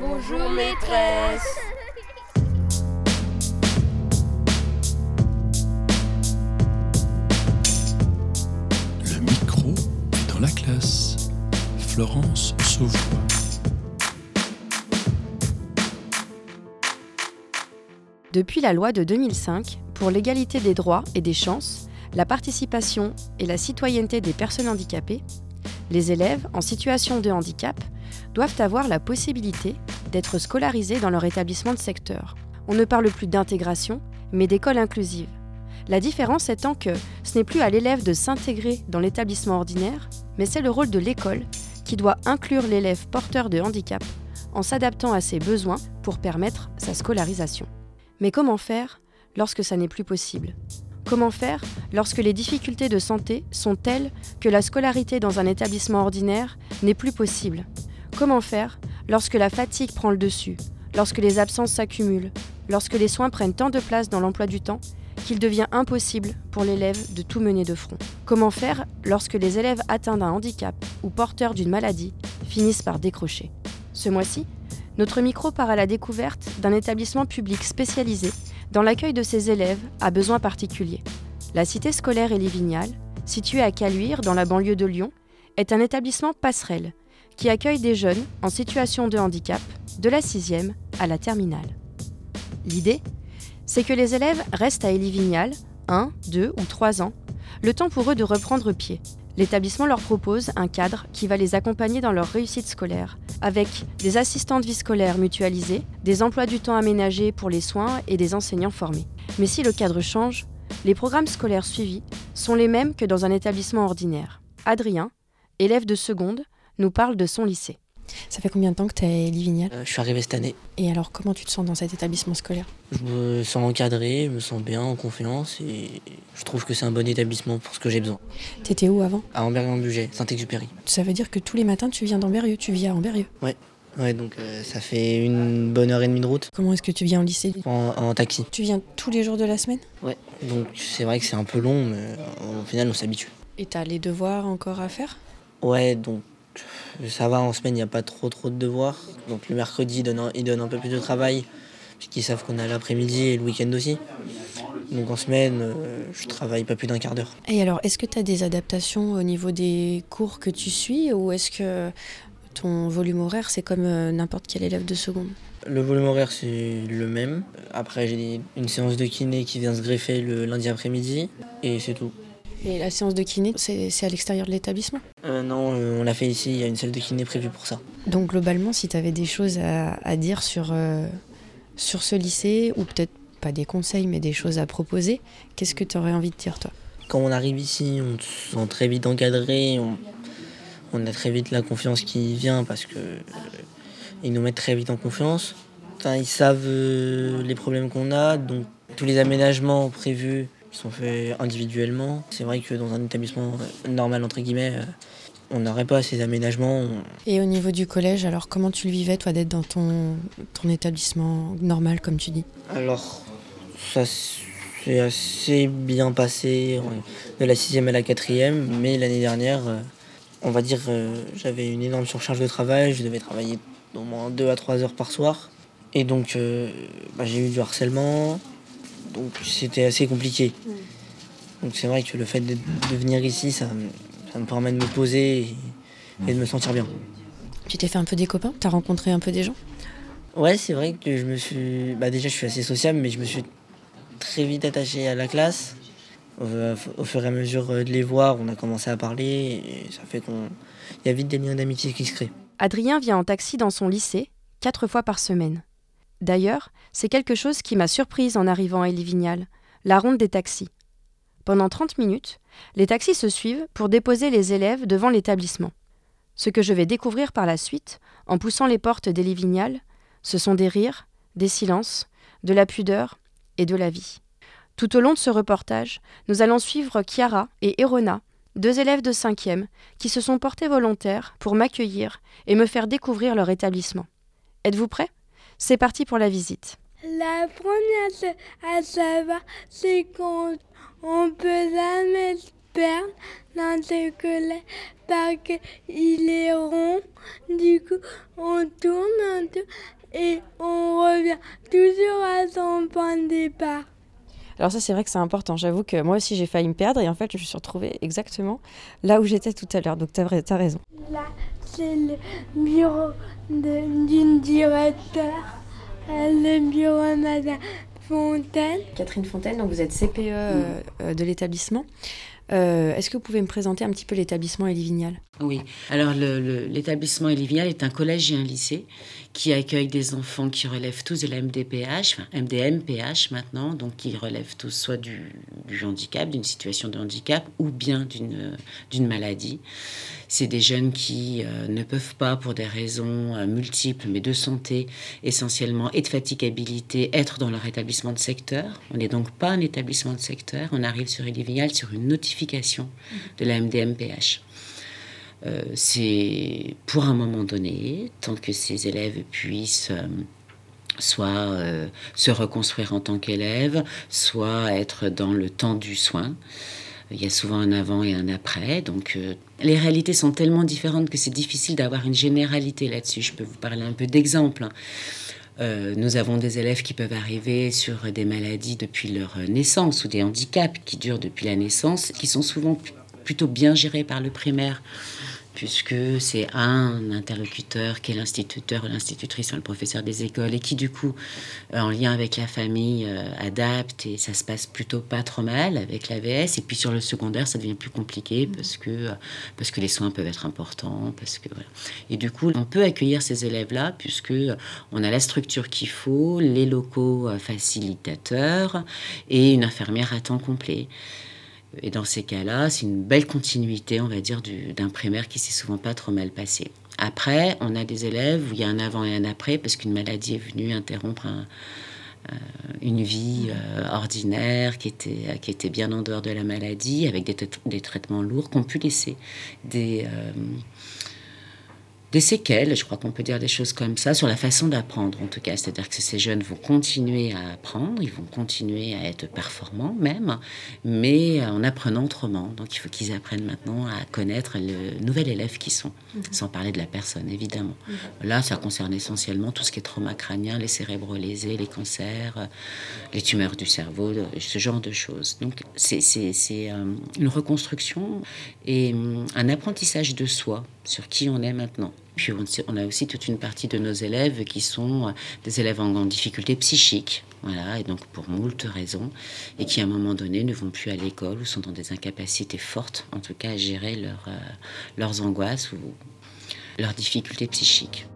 Bonjour maîtresse. Le micro est dans la classe. Florence Sauvois. Depuis la loi de 2005 pour l'égalité des droits et des chances, la participation et la citoyenneté des personnes handicapées, les élèves en situation de handicap doivent avoir la possibilité d'être scolarisés dans leur établissement de secteur. On ne parle plus d'intégration, mais d'école inclusive. La différence étant que ce n'est plus à l'élève de s'intégrer dans l'établissement ordinaire, mais c'est le rôle de l'école qui doit inclure l'élève porteur de handicap en s'adaptant à ses besoins pour permettre sa scolarisation. Mais comment faire lorsque ça n'est plus possible? Comment faire lorsque les difficultés de santé sont telles que la scolarité dans un établissement ordinaire n'est plus possible? Comment faire lorsque la fatigue prend le dessus, lorsque les absences s'accumulent, lorsque les soins prennent tant de place dans l'emploi du temps qu'il devient impossible pour l'élève de tout mener de front? Comment faire lorsque les élèves atteints d'un handicap ou porteurs d'une maladie finissent par décrocher? Ce mois-ci, notre micro part à la découverte d'un établissement public spécialisé dans l'accueil de ses élèves à besoins particuliers. La cité scolaire Élivignal, située à Caluire, dans la banlieue de Lyon, est un établissement passerelle qui accueille des jeunes en situation de handicap de la sixième à la terminale. L'idée, c'est que les élèves restent à Élivignal un, deux ou trois ans, le temps pour eux de reprendre pied. L'établissement leur propose un cadre qui va les accompagner dans leur réussite scolaire, avec des assistantes vie scolaires mutualisées, des emplois du temps aménagés pour les soins et des enseignants formés. Mais si le cadre change, les programmes scolaires suivis sont les mêmes que dans un établissement ordinaire. Adrien, élève de seconde, nous parle de son lycée. Ça fait combien de temps que tu es à Livignal Euh, je suis arrivé cette année. Et alors, comment tu te sens dans cet établissement scolaire? Je me sens encadré, je me sens bien, en confiance et je trouve que c'est un bon établissement pour ce que j'ai besoin. T'étais où avant? À Amberieu-en-Bugey, Saint-Exupéry. Ça veut dire que tous les matins, tu viens d'Amberieu, tu vis à Amberieu. Ouais, donc euh, ça fait une bonne heure et demie de route Comment est-ce que tu viens au lycée? En, en taxi. Tu viens tous les jours de la semaine? Ouais, donc c'est vrai que c'est un peu long, mais euh, au final on s'habitue. Et t'as les devoirs encore à faire? Ouais, donc ça va, en semaine il n'y a pas trop trop de devoirs. Donc le mercredi ils donnent un, ils donnent un peu plus de travail, puisqu'ils savent qu'on a l'après-midi et le week-end aussi. Donc en semaine, euh, je travaille pas plus d'un quart d'heure. Et alors, est-ce que tu as des adaptations au niveau des cours que tu suis ou est-ce que ton volume horaire, c'est comme euh, n'importe quel élève de seconde? Le volume horaire, c'est le même. Après, j'ai une séance de kiné qui vient se greffer le lundi après-midi. Et c'est tout. Et la séance de kiné, c'est à l'extérieur de l'établissement Euh, non, euh, on l'a fait ici. Il y a une salle de kiné prévue pour ça. Donc globalement, si tu avais des choses à, à dire sur, euh, sur ce lycée, ou peut-être pas des conseils, mais des choses à proposer, qu'est-ce que tu aurais envie de dire toi? Quand on arrive ici, on se sent très vite encadré. On, on a très vite la confiance qui vient parce que ils nous mettent très vite en confiance. Enfin, ils savent les problèmes qu'on a. Donc tous les aménagements prévus sont faits individuellement. C'est vrai que dans un établissement euh, normal, entre guillemets, euh, on n'aurait pas ces aménagements. Et au niveau du collège, alors comment tu le vivais, toi, d'être dans ton, ton établissement normal, comme tu dis? Alors, ça s'est assez bien passé de la sixième à la quatrième, mais l'année dernière, euh, on va dire, j'avais une énorme surcharge de travail, je devais travailler au moins deux à trois heures par soir, et donc euh, bah, j'ai eu du harcèlement, donc c'était assez compliqué. Donc c'est vrai que le fait de, de venir ici, ça, me- ça me permet de me poser et, et de me sentir bien. Tu t'es fait un peu des copains? T'as rencontré un peu des gens? Ouais, c'est vrai que je me suis. Bah, déjà, je suis assez sociable, mais je me suis très vite attaché à la classe. Au, au fur et à mesure de les voir, on a commencé à parler et ça fait qu'on. Il y a vite des liens d'amitié qui se créent. Adrien vient en taxi dans son lycée, quatre fois par semaine. D'ailleurs, c'est quelque chose qui m'a surprise en arrivant à Elivignal, la ronde des taxis. Pendant 30 minutes, les taxis se suivent pour déposer les élèves devant l'établissement. Ce que je vais découvrir par la suite, en poussant les portes d'Elivignal, ce sont des rires, des silences, de la pudeur et de la vie. Tout au long de ce reportage, nous allons suivre Chiara et Erona, deux élèves de 5e, qui se sont portés volontaires pour m'accueillir et me faire découvrir leur établissement. Êtes-vous prêts? C'est parti pour la visite. La première chose à savoir, c'est qu'on on peut jamais perdre dans ce collège parce qu'il est rond. Du coup, on tourne un tour et on revient toujours à son point de départ. Alors ça c'est vrai que c'est important. J'avoue que moi aussi j'ai failli me perdre et en fait je me suis retrouvée exactement là où j'étais tout à l'heure. Donc tu as, raison. Là c'est le bureau d'une directeur. Euh, le bureau Madame Fontaine. Catherine Fontaine, donc vous êtes CPE euh, euh, de l'établissement. Est-ce que vous pouvez me présenter un petit peu l'établissement Elivignal? Oui, alors l'établissement Elivignal est un collège et un lycée qui accueille des enfants qui relèvent tous de la MDPH, enfin MDMPH maintenant, donc qui relèvent tous soit du, handicap, d'une situation de handicap, ou bien d'une maladie. C'est des jeunes qui euh, ne peuvent pas, pour des raisons euh, multiples, mais de santé essentiellement et de fatigabilité, être dans leur établissement de secteur. On n'est donc pas un établissement de secteur. On arrive sur Elivignal sur une notification de la MDMPH. Euh, c'est pour un moment donné, tant que ces élèves puissent euh, soit euh, se reconstruire en tant qu'élèves, soit être dans le temps du soin. Il y a souvent un avant et un après. Donc les réalités sont tellement différentes que c'est difficile d'avoir une généralité là-dessus. Je peux vous parler un peu d'exemples. Hein. nous avons des élèves qui peuvent arriver sur des maladies depuis leur naissance ou des handicaps qui durent depuis la naissance, qui sont souvent plutôt bien gérés par le primaire puisque c'est un interlocuteur qui est l'instituteur ou l'institutrice, le professeur des écoles, et qui du coup, euh, en lien avec la famille, euh, adapte, et ça se passe plutôt pas trop mal avec l'AVS. Et puis sur le secondaire, ça devient plus compliqué parce que, euh, parce que les soins peuvent être importants. Parce que, Et du coup, on peut accueillir ces élèves-là, puisque on a la structure qu'il faut, les locaux facilitateurs et une infirmière à temps complet. Et dans ces cas-là, c'est une belle continuité, on va dire, d'un primaire qui s'est souvent pas trop mal passé. Après, on a des élèves où il y a un avant et un après parce qu'une maladie est venue interrompre euh, une vie euh, ordinaire qui était, qui était bien en dehors de la maladie, avec des, traitements lourds qu'on pu laisser des, euh, des séquelles, je crois qu'on peut dire des choses comme ça, sur la façon d'apprendre en tout cas. C'est-à-dire que ces jeunes vont continuer à apprendre, ils vont continuer à être performants même, mais en apprenant autrement. Donc il faut qu'ils apprennent maintenant à connaître le nouvel élève qu'ils sont, mhm. sans parler de la personne évidemment. Mhm. Là, ça concerne essentiellement tout ce qui est trauma crânien, les cérébraux lésés, les cancers, les tumeurs du cerveau, ce genre de choses. Donc c'est euh, une reconstruction et hum, un apprentissage de soi sur qui on est maintenant. Puis on, a aussi toute une partie de nos élèves qui sont euh, des élèves en, difficulté psychique, voilà, et donc pour moult raisons, et qui à un moment donné ne vont plus à l'école ou sont dans des incapacités fortes, en tout cas à gérer euh, leurs angoisses ou leurs difficultés psychiques.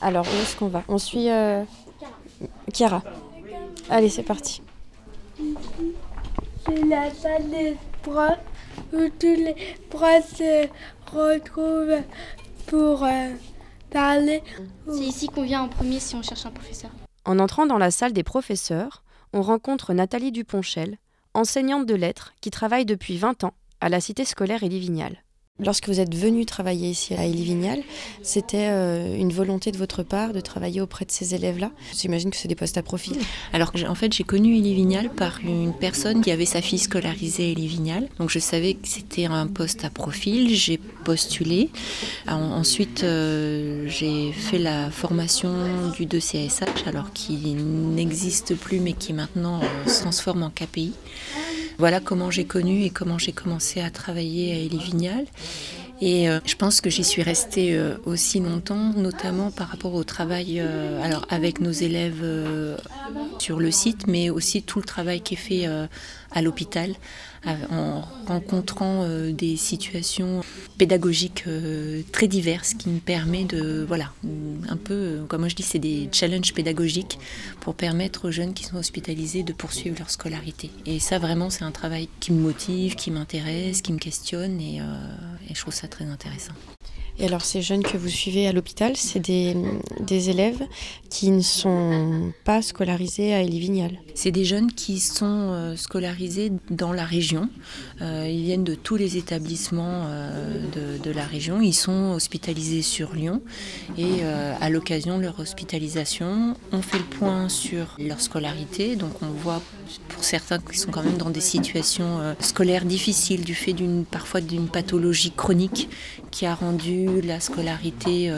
Alors, où est-ce qu'on va? On suit euh. Allez, c'est parti c'est la salle des profs où tous les profs se retrouvent pour euh, parler. C'est ici qu'on vient en premier si on cherche un professeur. En entrant dans la salle des professeurs, on rencontre Nathalie Duponchel, enseignante de lettres qui travaille depuis 20 ans à la cité scolaire Élivignal. Lorsque vous êtes venu travailler ici à Elivignal, c'était euh, une volonté de votre part de travailler auprès de ces élèves-là? J'imagine que c'est des postes à profil. Alors en fait, j'ai connu Elivignal par une personne qui avait sa fille scolarisée à Elivignal. Donc je savais que c'était un poste à profil. J'ai postulé. ensuite, euh, j'ai fait la formation du 2CSH, alors qui n'existe plus mais qui maintenant euh, se transforme en KPI. Voilà comment j'ai connu et comment j'ai commencé à travailler à Elivignal. Et euh, je pense que j'y suis restée euh, aussi longtemps, notamment par rapport au travail euh, alors avec nos élèves sur le site, mais aussi tout le travail qui est fait à l'hôpital en rencontrant des situations pédagogiques très diverses qui me permet de, voilà, un peu, comme moi je dis, c'est des challenges pédagogiques pour permettre aux jeunes qui sont hospitalisés de poursuivre leur scolarité. Et ça, vraiment, c'est un travail qui me motive, qui m'intéresse, qui me questionne et je trouve ça très intéressant. Et alors ces jeunes que vous suivez à l'hôpital, c'est des, élèves qui ne sont pas scolarisés à Elivignal C'est des jeunes qui sont euh, scolarisés dans la région. Euh, ils viennent de tous les établissements euh, de la région. Ils sont hospitalisés sur Lyon et à l'occasion de leur hospitalisation, on fait le point sur leur scolarité. Donc on voit pour certains qui sont quand même dans des situations scolaires difficiles du fait parfois d'une pathologie chronique qui a rendu la scolarité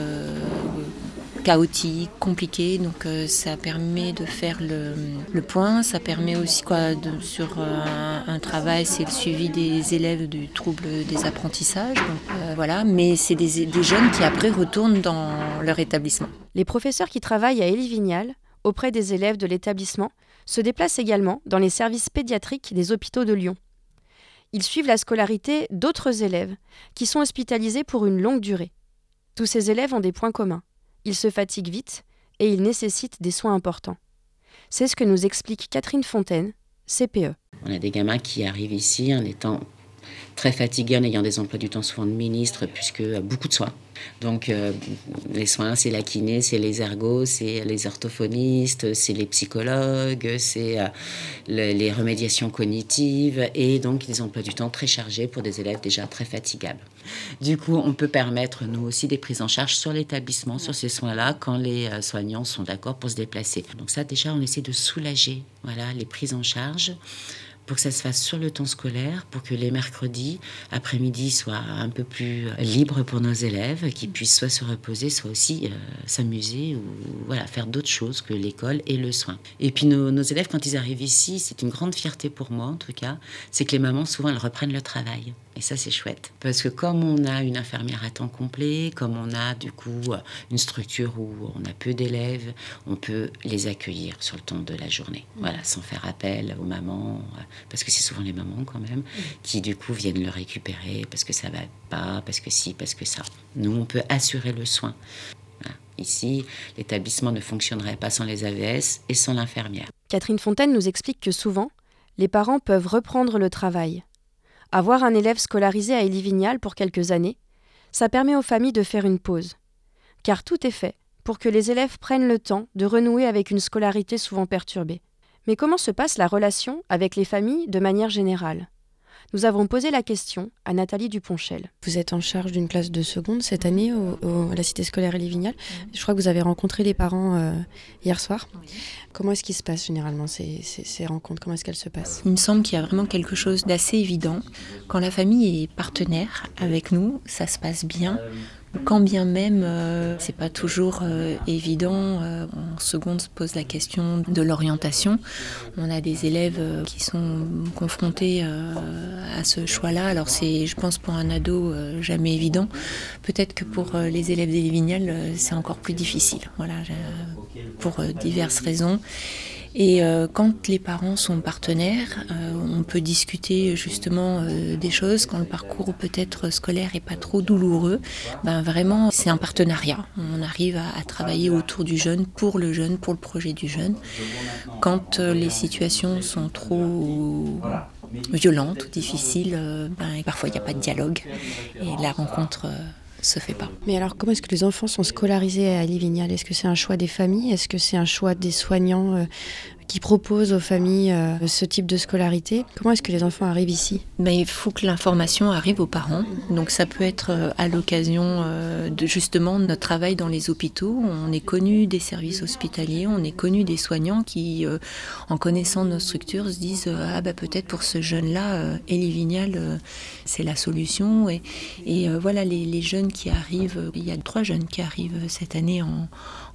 chaotique, compliqué. Donc euh, ça permet de faire le, point. Ça permet aussi sur euh, un, travail, c'est le suivi des élèves du trouble des apprentissages. Euh, voilà, mais c'est des, jeunes qui après retournent dans leur établissement. Les professeurs qui travaillent à Élie-Vignal auprès des élèves de l'établissement se déplacent également dans les services pédiatriques des hôpitaux de Lyon. Ils suivent la scolarité d'autres élèves qui sont hospitalisés pour une longue durée. Tous ces élèves ont des points communs. Ils se fatiguent vite et ils nécessitent des soins importants. C'est ce que nous explique Catherine Fontaine, CPE. On a des gamins qui arrivent ici en étant très fatigués, en ayant des emplois du temps souvent de ministre, puisque beaucoup de soins. Donc, euh, les soins, c'est la kiné, c'est les ergos, c'est les orthophonistes, c'est les psychologues, c'est euh, les remédiations cognitives et donc des emplois du temps très chargés pour des élèves déjà très fatigables. Du coup, on peut permettre, nous aussi, des prises en charge sur l'établissement, sur ces soins-là, quand les euh, soignants sont d'accord pour se déplacer. Donc ça, déjà, on essaie de soulager voilà, les prises en charge pour que ça se fasse sur le temps scolaire, pour que les mercredis après-midi soient un peu plus libres pour nos élèves, qu'ils puissent soit se reposer, soit aussi euh, s'amuser ou voilà, faire d'autres choses que l'école et le soin. Et puis nos, nos élèves, quand ils arrivent ici, c'est une grande fierté pour moi en tout cas, c'est que les mamans, souvent, elles reprennent le travail. Et ça, c'est chouette. Parce que comme on a une infirmière à temps complet, comme on a du coup une structure où on a peu d'élèves, on peut les accueillir sur le temps de la journée. Voilà, sans faire appel aux mamans, parce que c'est souvent les mamans quand même, qui du coup viennent le récupérer parce que ça va pas, parce que si, parce que ça. Nous, on peut assurer le soin. Ici, l'établissement ne fonctionnerait pas sans les AVS et sans l'infirmière. Catherine Fontaine nous explique que souvent, les parents peuvent reprendre le travail avoir un élève scolarisé à Élie-Vignal pour quelques années, ça permet aux familles de faire une pause. Car tout est fait pour que les élèves prennent le temps de renouer avec une scolarité souvent perturbée. Mais comment se passe la relation avec les familles de manière générale? Nous avons posé la question à Nathalie Duponchel. Vous êtes en charge d'une classe de seconde cette année à la cité scolaire Élie-Vignal. Je crois que vous avez rencontré les parents euh, hier soir. Comment est-ce qu'il se passe généralement ces, ces rencontres? Comment est-ce qu'elles se passent? Il me semble qu'il y a vraiment quelque chose d'assez évident. Quand la famille est partenaire avec nous, ça se passe bien. Quand bien même, euh, c'est pas toujours euh, évident. Euh, en seconde se pose la question de l'orientation. On a des élèves qui sont confrontés à ce choix-là. Alors c'est, je pense, pour un ado jamais évident. Peut-être que pour les élèves des Vignal, c'est encore plus difficile. Voilà, pour diverses raisons. Et euh, quand les parents sont partenaires, euh, on peut discuter justement euh, des choses. Quand le parcours peut-être scolaire est pas trop douloureux, ben vraiment c'est un partenariat. On arrive à, travailler autour du jeune, pour le jeune, pour le projet du jeune. Quand les situations sont trop violentes difficiles, ben, parfois il n'y a pas de dialogue et la rencontre se fait pas. Mais alors, comment est-ce que les enfants sont scolarisés à Livignal Est-ce que c'est un choix des familles? Est-ce que c'est un choix des soignants euh, qui proposent aux familles euh, ce type de scolarité. Comment est-ce que les enfants arrivent ici? Mais Il faut que l'information arrive aux parents. Donc ça peut être euh, à l'occasion euh, de justement notre travail dans les hôpitaux. On est connu des services hospitaliers, on est connu des soignants qui, en connaissant nos structures, se disent ah bah peut-être pour ce jeune-là, Elie Vignal, c'est la solution. Et, voilà les, jeunes qui arrivent. Il y a trois jeunes qui arrivent cette année en,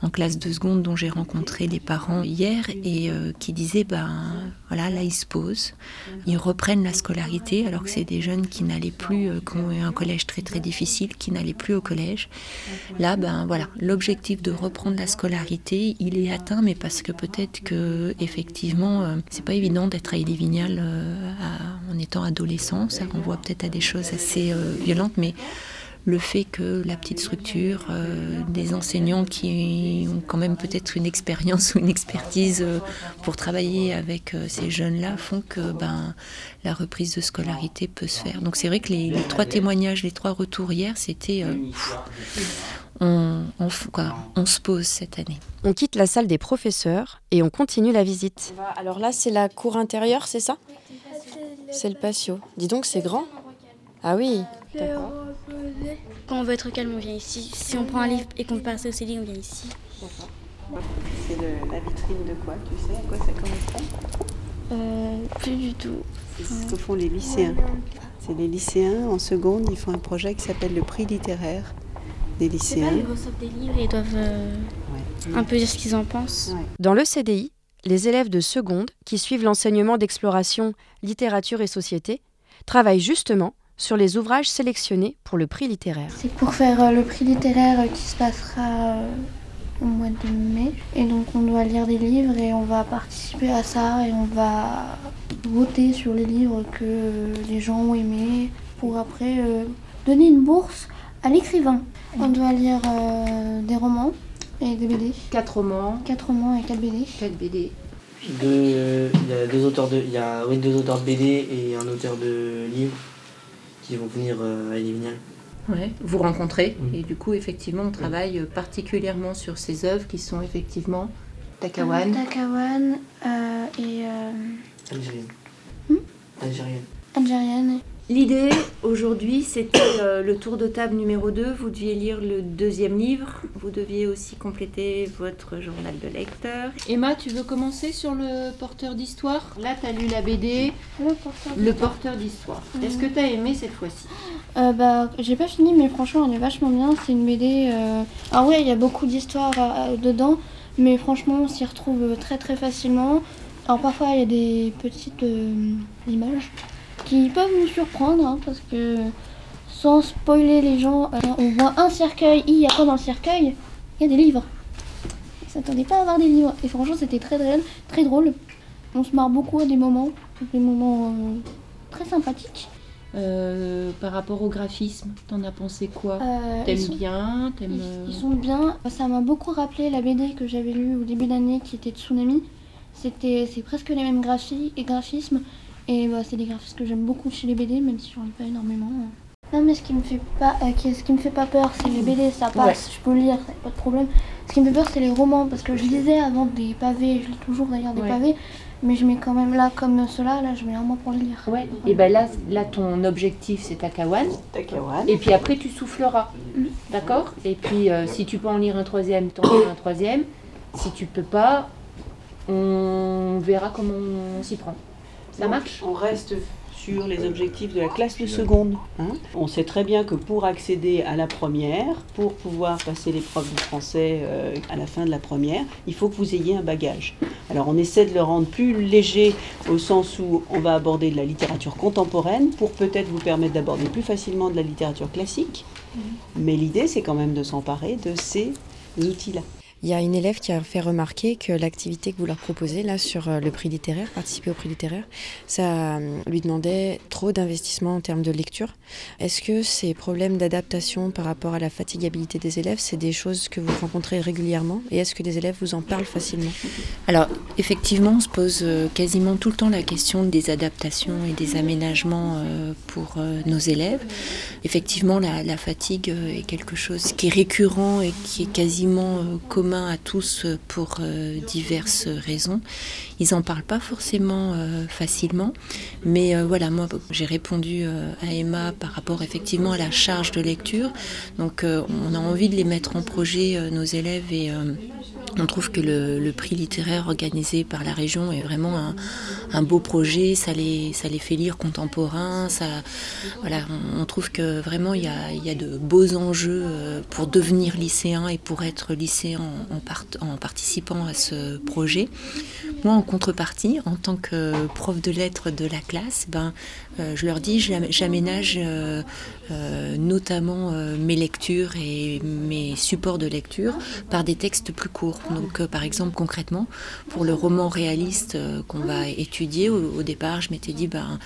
en classe de seconde dont j'ai rencontré les parents hier et euh, qui disaient ben voilà là ils se posent, ils reprennent la scolarité alors que c'est des jeunes qui n'allaient plus, euh, qui ont eu un collège très très difficile, qui n'allaient plus au collège. Là ben voilà l'objectif de reprendre la scolarité il est atteint mais parce que peut-être que effectivement euh, c'est pas évident d'être à Ille-Vignal en étant adolescent, ça renvoie peut-être à des choses assez violentes mais le fait que la petite structure, euh, des enseignants qui ont quand même peut-être une expérience ou une expertise euh, pour travailler avec euh, ces jeunes-là font que ben, la reprise de scolarité peut se faire. Donc c'est vrai que les, trois témoignages, les trois retours hier, c'était... On, on, se pose cette année. On quitte la salle des professeurs et on continue la visite. Alors là, c'est la cour intérieure, c'est ça? C'est le patio. Dis donc, c'est grand. Ah oui. quand on veut être calme, on vient ici. Si on prend un livre et qu'on veut passer au CDI, on vient ici. C'est la vitrine de quoi Tu sais à quoi ça correspond? Euh, Plus du tout. C'est ce que font les lycéens. C'est les lycéens en seconde, ils font un projet qui s'appelle le prix littéraire des lycéens. Pas, ils reçoivent des livres et ils doivent euh, un peu dire ce qu'ils en pensent. Ouais. Dans le CDI, les élèves de seconde qui suivent l'enseignement d'exploration littérature et société travaillent justement sur les ouvrages sélectionnés pour le prix littéraire. C'est pour faire euh, le prix littéraire qui se passera euh, au mois de mai. Et donc on doit lire des livres et on va participer à ça et on va voter sur les livres que les gens ont aimés pour après euh, donner une bourse à l'écrivain. On doit lire euh, des romans et des BD. Quatre romans. Quatre romans et quatre BD. Quatre BD. Deux, il y a deux auteurs de, il y a oui, deux auteurs de BD et un auteur de livres qui vont venir euh, à Elivignal. Ouais, vous rencontrez et du coup effectivement on travaille particulièrement sur ces œuvres qui sont effectivement Takawan. Euh, Takawan et Algérienne. Hmm Algérienne. Algérienne. L'idée aujourd'hui, c'était euh, le tour de table numéro 2. Vous deviez lire le deuxième livre. Vous deviez aussi compléter votre journal de lecteur. Emma, tu veux commencer sur le porteur d'histoire? Là, tu as lu la BD. Le porteur Le porteur d'histoire. Est-ce que tu as aimé cette fois-ci? Euh, bah, J'ai pas fini, mais franchement, elle est vachement bien. C'est une BD. Euh... Ah ouais, il y a beaucoup d'histoires euh, dedans, mais franchement, on s'y retrouve très très facilement. Alors parfois, il y a des petites euh, images qui peuvent nous surprendre hein, parce que sans spoiler les gens, euh, on voit un cercueil, il y a quoi dans le cercueil Il y a des livres. Ils s'attendaient pas à avoir des livres et franchement c'était très drôle, très drôle. On se marre beaucoup à des moments, des moments euh, très sympathiques. Euh, par rapport au graphisme, t'en as pensé quoi T'aimes sont... bien ils, ils, sont bien. Ça m'a beaucoup rappelé la BD que j'avais lue au début d'année qui était Tsunami. C'était, c'est presque les mêmes graphi et graphismes. Et bah, c'est des graphismes que j'aime beaucoup chez les BD, même si j'en lis pas énormément. Non, mais ce qui me fait pas, euh, ce qui me fait pas peur, c'est les BD, ça passe, ouais. je peux lire, pas de problème. Ce qui me fait peur, c'est les romans, parce que je lisais avant des pavés, je lis toujours d'ailleurs des ouais. pavés, mais je mets quand même là, comme cela, là, je mets un mois pour le lire. Ouais. Et ben là, là, ton objectif, c'est Takawan. Takawan. Et puis après, tu souffleras, mmh. d'accord? Et puis, euh, si tu peux en lire un troisième, t'en liras un troisième. Si tu peux pas, on verra comment on s'y prend. Ça Donc, marche On reste sur les objectifs de la classe de seconde. Hein on sait très bien que pour accéder à la première, pour pouvoir passer l'épreuve de français euh, à la fin de la première, il faut que vous ayez un bagage. Alors on essaie de le rendre plus léger au sens où on va aborder de la littérature contemporaine pour peut-être vous permettre d'aborder plus facilement de la littérature classique. Mmh. Mais l'idée c'est quand même de s'emparer de ces outils-là. Il y a une élève qui a fait remarquer que l'activité que vous leur proposez là sur le prix littéraire, participer au prix littéraire, ça lui demandait trop d'investissement en termes de lecture. Est-ce que ces problèmes d'adaptation par rapport à la fatigabilité des élèves, c'est des choses que vous rencontrez régulièrement et est-ce que les élèves vous en parlent facilement? Alors effectivement, on se pose quasiment tout le temps la question des adaptations et des aménagements pour nos élèves. Effectivement, la, la fatigue est quelque chose qui est récurrent et qui est quasiment commun à tous pour euh, diverses raisons. Ils n'en parlent pas forcément euh, facilement, mais euh, voilà, moi j'ai répondu à Emma par rapport effectivement à la charge de lecture. Donc on a envie de les mettre en projet, nos élèves, et on trouve que le, prix littéraire organisé par la région est vraiment un, beau projet, ça les, ça les fait lire contemporain, ça, voilà, on, trouve que vraiment il y a, y a de beaux enjeux pour devenir lycéen et pour être lycéen en, en, participant à ce projet. Moi, en contrepartie, en tant que prof de lettres de la classe, ben, euh, je leur dis, j'aménage euh, euh, notamment mes lectures et mes supports de lecture par des textes plus courts. Donc, par exemple, concrètement, pour le roman réaliste qu'on va étudier, au, départ, je m'étais dit, ben,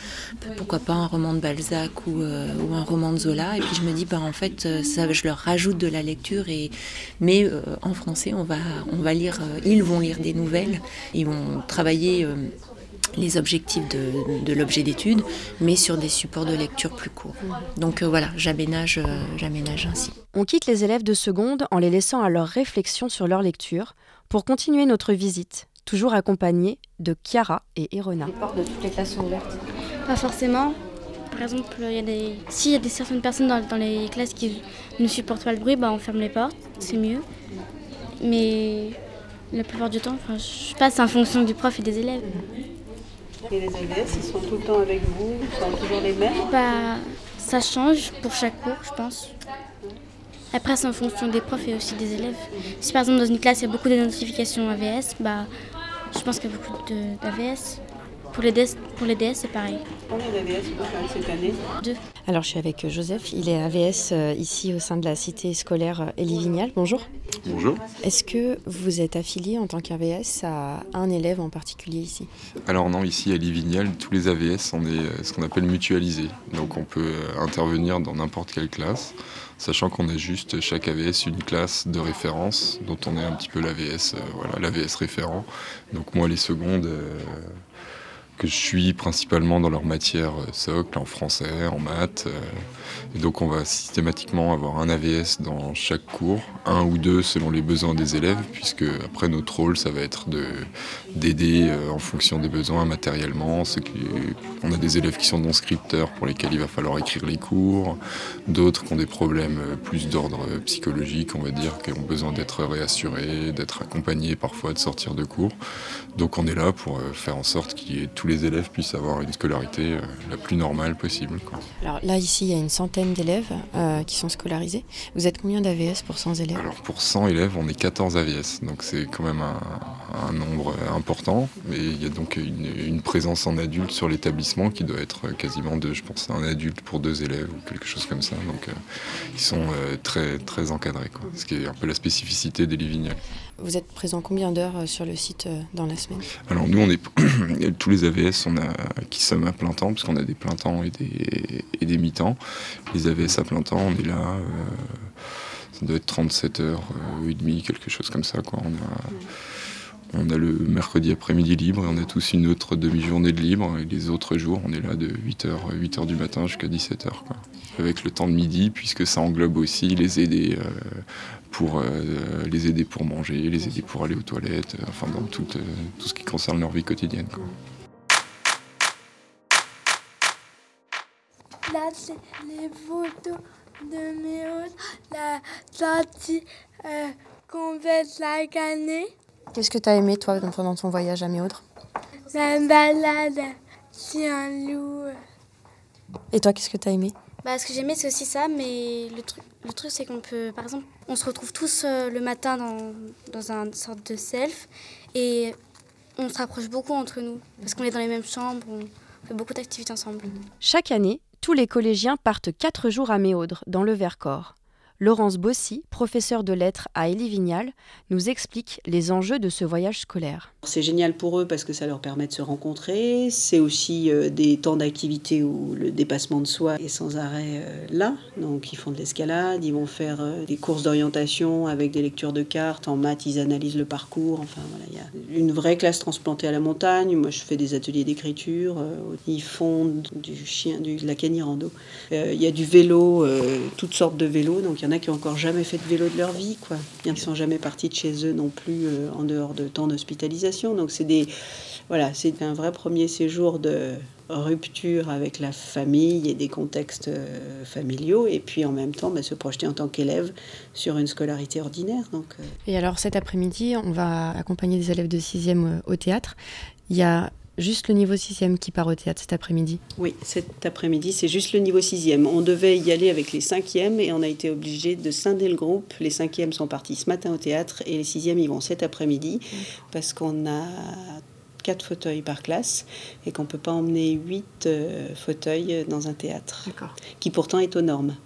pourquoi pas un roman de Balzac ou, ou, un roman de Zola. Et puis je me dis, ben, en fait, ça, je leur rajoute de la lecture, et, mais en français, on va, on va lire, ils vont lire des nouvelles, ils vont travailler les objectifs de, de l'objet d'étude, mais sur des supports de lecture plus courts. Donc euh, voilà, j'aménage, euh, j'aménage ainsi. On quitte les élèves de seconde en les laissant à leur réflexion sur leur lecture pour continuer notre visite, toujours accompagnés de Chiara et Erona. Les portes de toutes les classes sont ouvertes Pas forcément. Par exemple, il y a des... s'il y a des certaines personnes dans, dans, les classes qui ne supportent pas le bruit, bah, on ferme les portes, c'est mieux. Mais la plupart du temps, enfin, je passe en fonction du prof et des élèves. Et les AVS, ils sont tout le temps avec vous Ils sont toujours les mêmes? Bah, Ça change pour chaque cours, je pense. Après, c'est en fonction des profs et aussi des élèves. Si par exemple dans une classe il y a beaucoup de notifications AVS, bah, je pense qu'il y a beaucoup d'AVS. Pour les DS, pour les DS c'est pareil. Combien d'AVS vous cette année? Deux. Alors je suis avec Joseph, il est AVS euh, ici au sein de la cité scolaire Élie Vignal. Bonjour. Bonjour. Est-ce que vous êtes affilié en tant qu'AVS à un élève en particulier ici? Alors non, ici à Élie Vignal, tous les AVS, on est euh, ce qu'on appelle mutualisés. Donc on peut euh, intervenir dans n'importe quelle classe, sachant qu'on a juste chaque AVS une classe de référence dont on est un petit peu l'AVS, voilà, l'AVS référent. Donc moi les secondes que je suis principalement dans leur matière euh, socle, en français, en maths. Euh, et donc on va systématiquement avoir un AVS dans chaque cours, un ou deux selon les besoins des élèves, puisque après notre rôle ça va être d'aider euh, en fonction des besoins matériellement. On a des élèves qui sont non scripteurs pour lesquels il va falloir écrire les cours, d'autres qui ont des problèmes plus d'ordre psychologique, on va dire, qui ont besoin d'être réassurés, d'être accompagnés parfois de sortir de cours. Donc on est là pour faire en sorte qu'il y ait tous les élèves puissent avoir une scolarité euh, la plus normale possible. Alors là, ici, il y a une centaine d'élèves euh, qui sont scolarisés. Vous êtes combien d'AVS pour 100 élèves? Alors pour 100 élèves, on est 14 AVS, donc c'est quand même un, nombre important. Mais il y a donc une, présence en adulte sur l'établissement qui doit être quasiment de, je pense, un adulte pour deux élèves ou quelque chose comme ça. Donc euh, ils sont très, très encadrés, quoi. ce qui est un peu la spécificité des Livignales. Vous êtes présent combien d'heures sur le site dans la semaine? Alors nous, on est tous les AVS on a, qui sommes à plein temps, parce qu'on a des plein temps et des, et des mi-temps. Les AVS à plein temps, on est là, euh, ça doit être 37 heures euh, et demie, quelque chose comme ça. Quoi. On a le mercredi après-midi libre et on a tous une autre demi-journée de libre. Et les autres jours, on est là de 8h, 8h du matin jusqu'à 17h. Avec le temps de midi, puisque ça englobe aussi les aider. Euh, aider pour manger, les aider pour aller aux toilettes, enfin dans tout, ce qui concerne leur vie quotidienne. Là, c'est les photos de mes la sortie euh, qu'on fait chaque année. Qu'est-ce que tu as aimé, toi, pendant ton voyage à Méaudre? La balade sur un loup. Et toi, qu'est-ce que tu as aimé? Bah, Ce que j'ai aimé, c'est aussi ça, mais le truc, le truc c'est qu'on peut, par exemple, on se retrouve tous euh, le matin dans, dans une sorte de self et on se rapproche beaucoup entre nous parce qu'on est dans les mêmes chambres, on fait beaucoup d'activités ensemble. Chaque année, tous les collégiens partent quatre jours à Méaudre, dans le Vercors. Laurence Bossy, professeure de lettres à Élie Vignal, nous explique les enjeux de ce voyage scolaire. C'est génial pour eux parce que ça leur permet de se rencontrer. C'est aussi euh, des temps d'activité où le dépassement de soi est sans arrêt euh, là. Donc ils font de l'escalade, ils vont faire euh, des courses d'orientation avec des lectures de cartes. En maths, ils analysent le parcours. Enfin voilà, il y a une vraie classe transplantée à la montagne. Moi, je fais des ateliers d'écriture. Ils font du chien, de la canirando. Il y a du vélo, toutes sortes de vélos. Donc a qui n'ont encore jamais fait de vélo de leur vie. Quoi. Ils ne sont jamais partis de chez eux non plus en dehors de temps d'hospitalisation. Donc c'est des voilà, c'est un vrai premier séjour de rupture avec la famille et des contextes euh, familiaux, et puis en même temps bah, se projeter en tant qu'élève sur une scolarité ordinaire. Donc, euh. Et alors cet après-midi, on va accompagner des élèves de 6e euh, au théâtre. Il y a juste le niveau 6e qui part au théâtre cet après-midi Oui, cet après-midi, c'est juste le niveau 6e. On devait y aller avec les 5e et on a été obligé de scinder le groupe. Les 5e sont partis ce matin au théâtre et les 6e y vont cet après-midi parce qu'on a quatre fauteuils par classe et qu'on ne peut pas emmener huit euh, fauteuils dans un théâtre, qui pourtant est aux normes.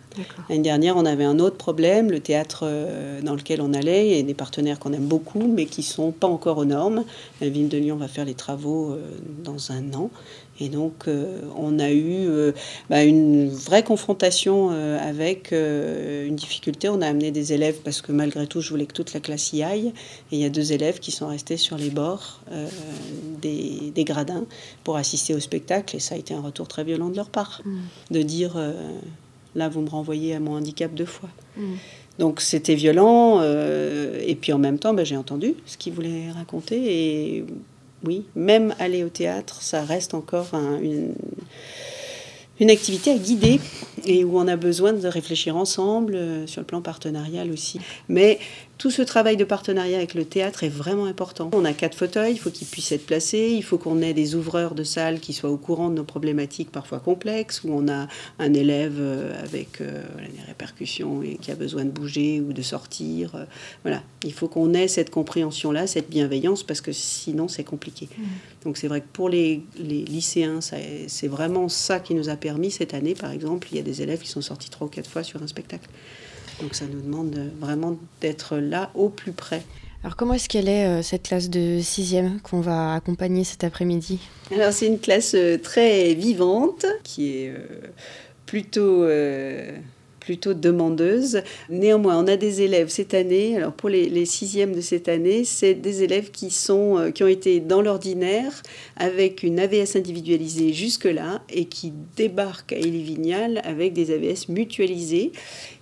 L'année dernière, on avait un autre problème, le théâtre euh, dans lequel on allait, et des partenaires qu'on aime beaucoup, mais qui sont pas encore aux normes. La ville de Lyon va faire les travaux euh, dans un an. Et donc, euh, on a eu bah, une vraie confrontation avec une difficulté. On a amené des élèves parce que malgré tout, je voulais que toute la classe y aille. Et il y a deux élèves qui sont restés sur les bords des, des, gradins pour assister au spectacle. Et ça a été un retour très violent de leur part. Mmh. De dire Là, vous me renvoyez à mon handicap deux fois. Mm. Donc c'était violent. Euh, et puis en même temps, ben, j'ai entendu ce qu'il voulait raconter. Et oui, même aller au théâtre, ça reste encore une, une activité à guider et où on a besoin de réfléchir ensemble euh, sur le plan partenarial aussi. Mais tout ce travail de partenariat avec le théâtre est vraiment important. On a quatre fauteuils, il faut qu'ils puissent être placés, il faut qu'on ait des ouvreurs de salles qui soient au courant de nos problématiques parfois complexes, où on a un élève euh, avec euh, des répercussions et qui a besoin de bouger ou de sortir. Voilà, il faut qu'on ait cette compréhension-là, cette bienveillance, parce que sinon c'est compliqué. Mmh. Donc c'est vrai que pour les, les lycéens, c'est vraiment ça qui nous a permis cette année, par exemple, il y a des élèves qui sont sortis trois ou quatre fois sur un spectacle. Donc ça nous demande vraiment d'être là au plus près. Alors comment est-ce qu'elle est, euh, cette classe de sixième qu'on va accompagner cet après-midi? Alors c'est une classe euh, très vivante qui est euh, plutôt demandeuse. Néanmoins, on a des élèves cette année, alors pour les, sixièmes de cette année, c'est des élèves qui, sont, euh, qui ont été dans l'ordinaire avec une AVS individualisée jusque-là et qui débarquent à Elie Vignal avec des AVS mutualisées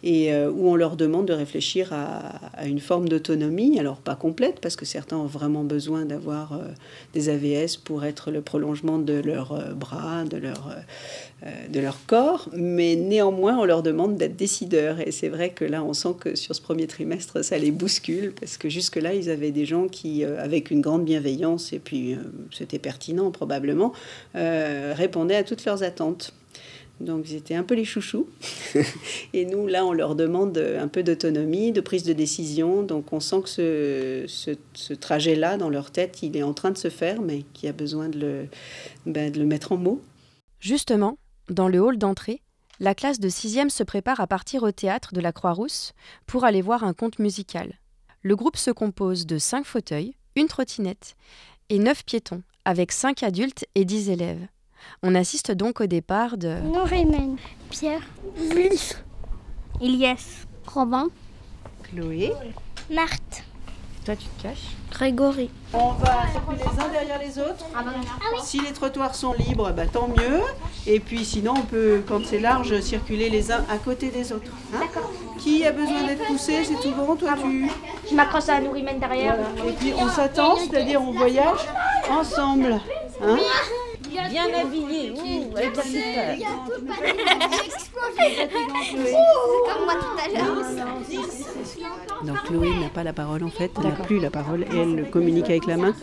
et euh, où on leur demande de réfléchir à, une forme d'autonomie, alors pas complète parce que certains ont vraiment besoin d'avoir euh, des AVS pour être le prolongement de leurs bras, de leur euh, de leur corps, mais néanmoins, on leur demande d'être décideurs. Et c'est vrai que là, on sent que sur ce premier trimestre, ça les bouscule, parce que jusque-là, ils avaient des gens qui, euh, avec une grande bienveillance, et puis euh, c'était pertinent probablement, répondaient à toutes leurs attentes. Donc ils étaient un peu les chouchous. et nous, là, on leur demande un peu d'autonomie, de prise de décision. Donc on sent que ce, trajet-là, dans leur tête, il est en train de se faire, mais qu'il y a besoin de le, ben, de le mettre en mots. Justement, dans le hall d'entrée, la classe de 6e se prépare à partir au théâtre de la Croix-Rousse pour aller voir un conte musical. Le groupe se compose de 5 fauteuils, une trottinette et 9 piétons, avec 5 adultes et 10 élèves. On assiste donc au départ de Norémen, Pierre, Luce, Elias, Robin, Chloé, Marthe. Toi, tu te caches Grégory. On va circuler les uns derrière les autres. Ah ah si les trottoirs sont libres, bah, tant mieux. Et puis sinon, on peut, quand c'est large, circuler les uns à côté des autres. Hein Qui a besoin d'être poussé C'est tout bon Toi, ah tu... Je m'accroche à Nourimène derrière. Et puis on s'attend, c'est-à-dire on voyage ensemble. Hein bien habillée. Ouh, elle a super. comme moi tout à l'heure. Donc Chloé n'a pas la parole en fait, elle n'a plus la parole et elle communique avec la main.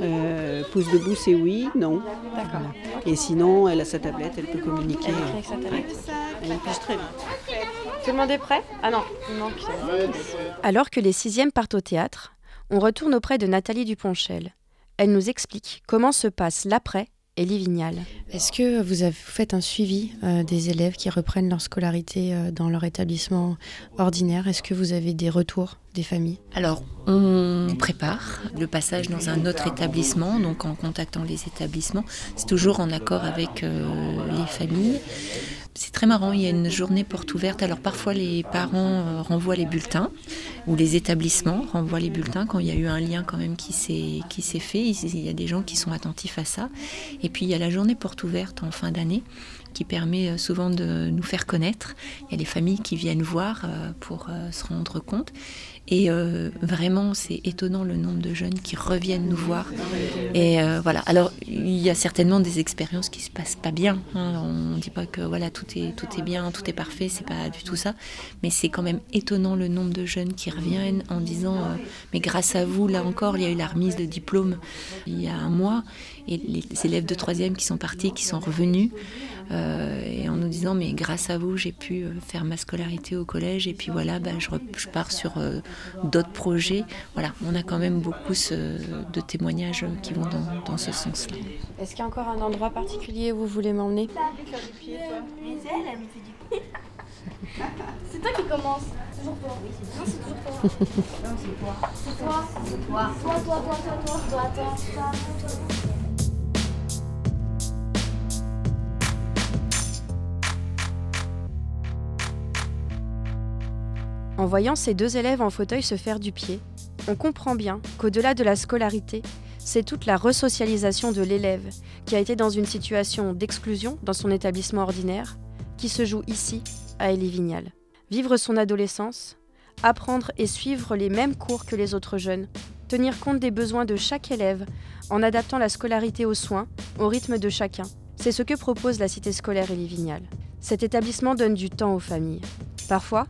Euh, pouce debout c'est oui, non. D'accord. Et sinon elle a sa tablette, elle peut communiquer. Elle avec sa tablette. Elle affiche très bien. Tout le monde est prêt? Ah non, il manque. Alors que les sixièmes partent au théâtre, on retourne auprès de Nathalie Duponchel. Elle nous explique comment se passe l'après Elie Vignal. Est-ce que vous, avez, fait un suivi euh, des élèves qui reprennent leur scolarité euh, dans leur établissement ordinaire? Est-ce que vous avez des retours des familles? Alors, on prépare le passage dans un autre établissement, donc en contactant les établissements. C'est toujours en accord avec euh, les familles. C'est très marrant, il y a une journée porte ouverte. Alors parfois les parents renvoient les bulletins ou les établissements renvoient les bulletins quand il y a eu un lien quand même qui s'est fait. Il y a des gens qui sont attentifs à ça. Et puis il y a la journée porte ouverte en fin d'année qui permet euh, souvent de nous faire connaître. Il y a des familles qui viennent voir euh, pour euh, se rendre compte. Et vraiment, c'est étonnant le nombre de jeunes qui reviennent nous voir. Et voilà. Alors, il y a certainement des expériences qui se passent pas bien. Hein. On ne dit pas que voilà tout est tout est bien, tout est parfait. C'est pas du tout ça. Mais c'est quand même étonnant le nombre de jeunes qui reviennent en disant mais grâce à vous, là encore, il y a eu la remise de diplôme il y a un mois et les élèves de troisième qui sont partis, qui sont revenus. Euh, et en nous disant mais grâce à vous j'ai pu euh, faire ma scolarité au collège et puis voilà bah, je, je, pars sur euh, d'autres projets. Voilà, on a quand même beaucoup de témoignages qui vont dans, dans ce sens-là. Est-ce qu'il y a encore un endroit particulier où vous voulez m'emmener? C'est toi qui commence. Toujours toi. Oui, c'est Non, c'est toujours toi. non, c'est toi. C'est toi. C'est toi. Toi, toi, toi, toi, toi, toi, toi, toi. En voyant ces deux élèves en fauteuil se faire du pied, on comprend bien qu'au-delà de la scolarité, c'est toute la resocialisation de l'élève qui a été dans une situation d'exclusion dans son établissement ordinaire qui se joue ici, à Elie Vignal. Vivre son adolescence, apprendre et suivre les mêmes cours que les autres jeunes, tenir compte des besoins de chaque élève en adaptant la scolarité aux soins, au rythme de chacun, C'est ce que propose la cité scolaire Elivignal. Cet établissement donne du temps aux familles. Parfois,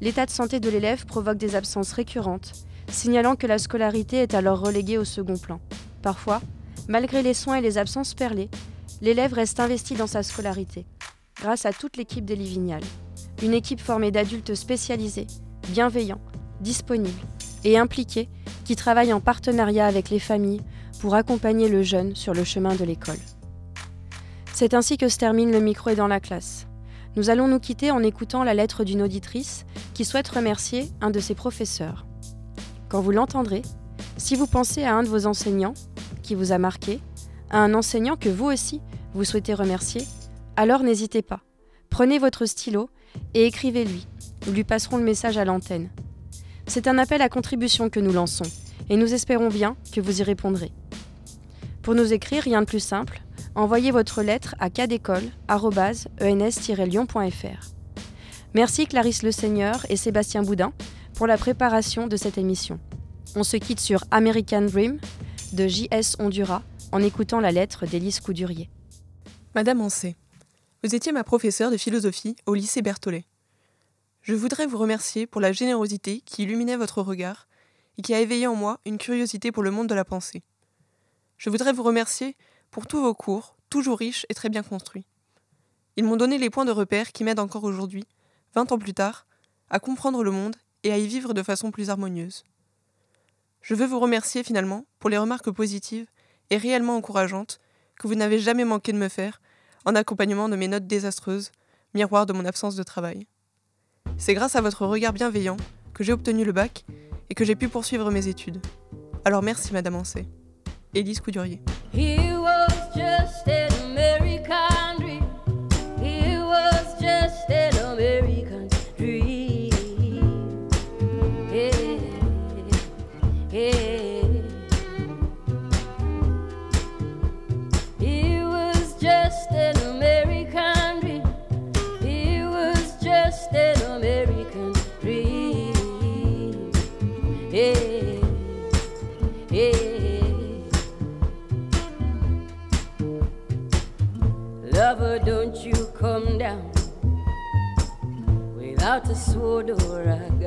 l'état de santé de l'élève provoque des absences récurrentes, signalant que la scolarité est alors reléguée au second plan. Parfois, malgré les soins et les absences perlées, l'élève reste investi dans sa scolarité, grâce à toute l'équipe d'Elivignal. Une équipe formée d'adultes spécialisés, bienveillants, disponibles et impliqués qui travaillent en partenariat avec les familles pour accompagner le jeune sur le chemin de l'école. C'est ainsi que se termine le micro et dans la classe. Nous allons nous quitter en écoutant la lettre d'une auditrice qui souhaite remercier un de ses professeurs. Quand vous l'entendrez, si vous pensez à un de vos enseignants qui vous a marqué, à un enseignant que vous aussi vous souhaitez remercier, alors n'hésitez pas. Prenez votre stylo et écrivez-lui. Nous lui passerons le message à l'antenne. C'est un appel à contribution que nous lançons et nous espérons bien que vous y répondrez. Pour nous écrire, rien de plus simple, envoyez votre lettre à cadécole.ens-lyon.fr. Merci Clarisse Le Seigneur et Sébastien Boudin pour la préparation de cette émission. On se quitte sur American Dream de J.S. Hondura en écoutant la lettre d'Élise Coudurier. Madame Ancet, vous étiez ma professeure de philosophie au lycée Berthollet. Je voudrais vous remercier pour la générosité qui illuminait votre regard et qui a éveillé en moi une curiosité pour le monde de la pensée. Je voudrais vous remercier pour tous vos cours, toujours riches et très bien construits. Ils m'ont donné les points de repère qui m'aident encore aujourd'hui, vingt ans plus tard, à comprendre le monde et à y vivre de façon plus harmonieuse. Je veux vous remercier finalement pour les remarques positives et réellement encourageantes que vous n'avez jamais manqué de me faire en accompagnement de mes notes désastreuses, miroir de mon absence de travail. C'est grâce à votre regard bienveillant que j'ai obtenu le bac et que j'ai pu poursuivre mes études. Alors merci Madame Ancet. Élise Coudurier. still sword or a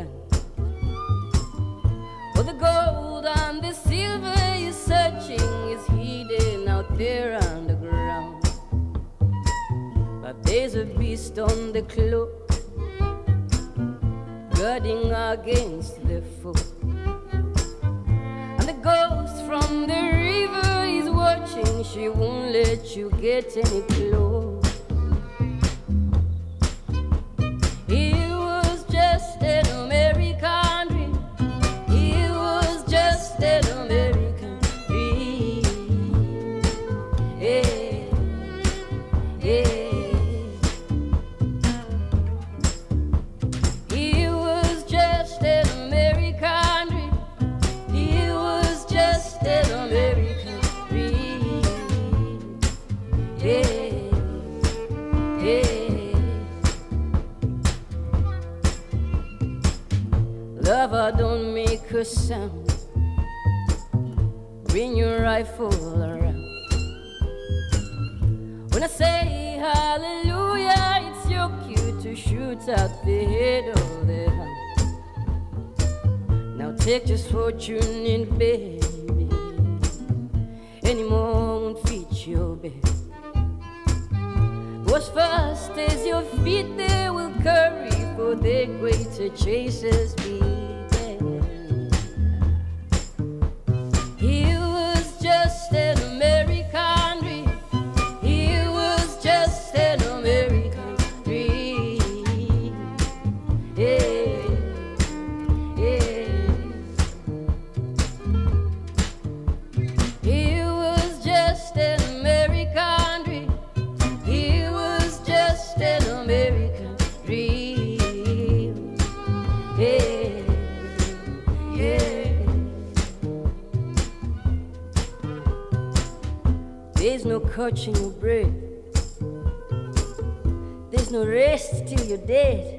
catching your breath. There's no rest till you're dead.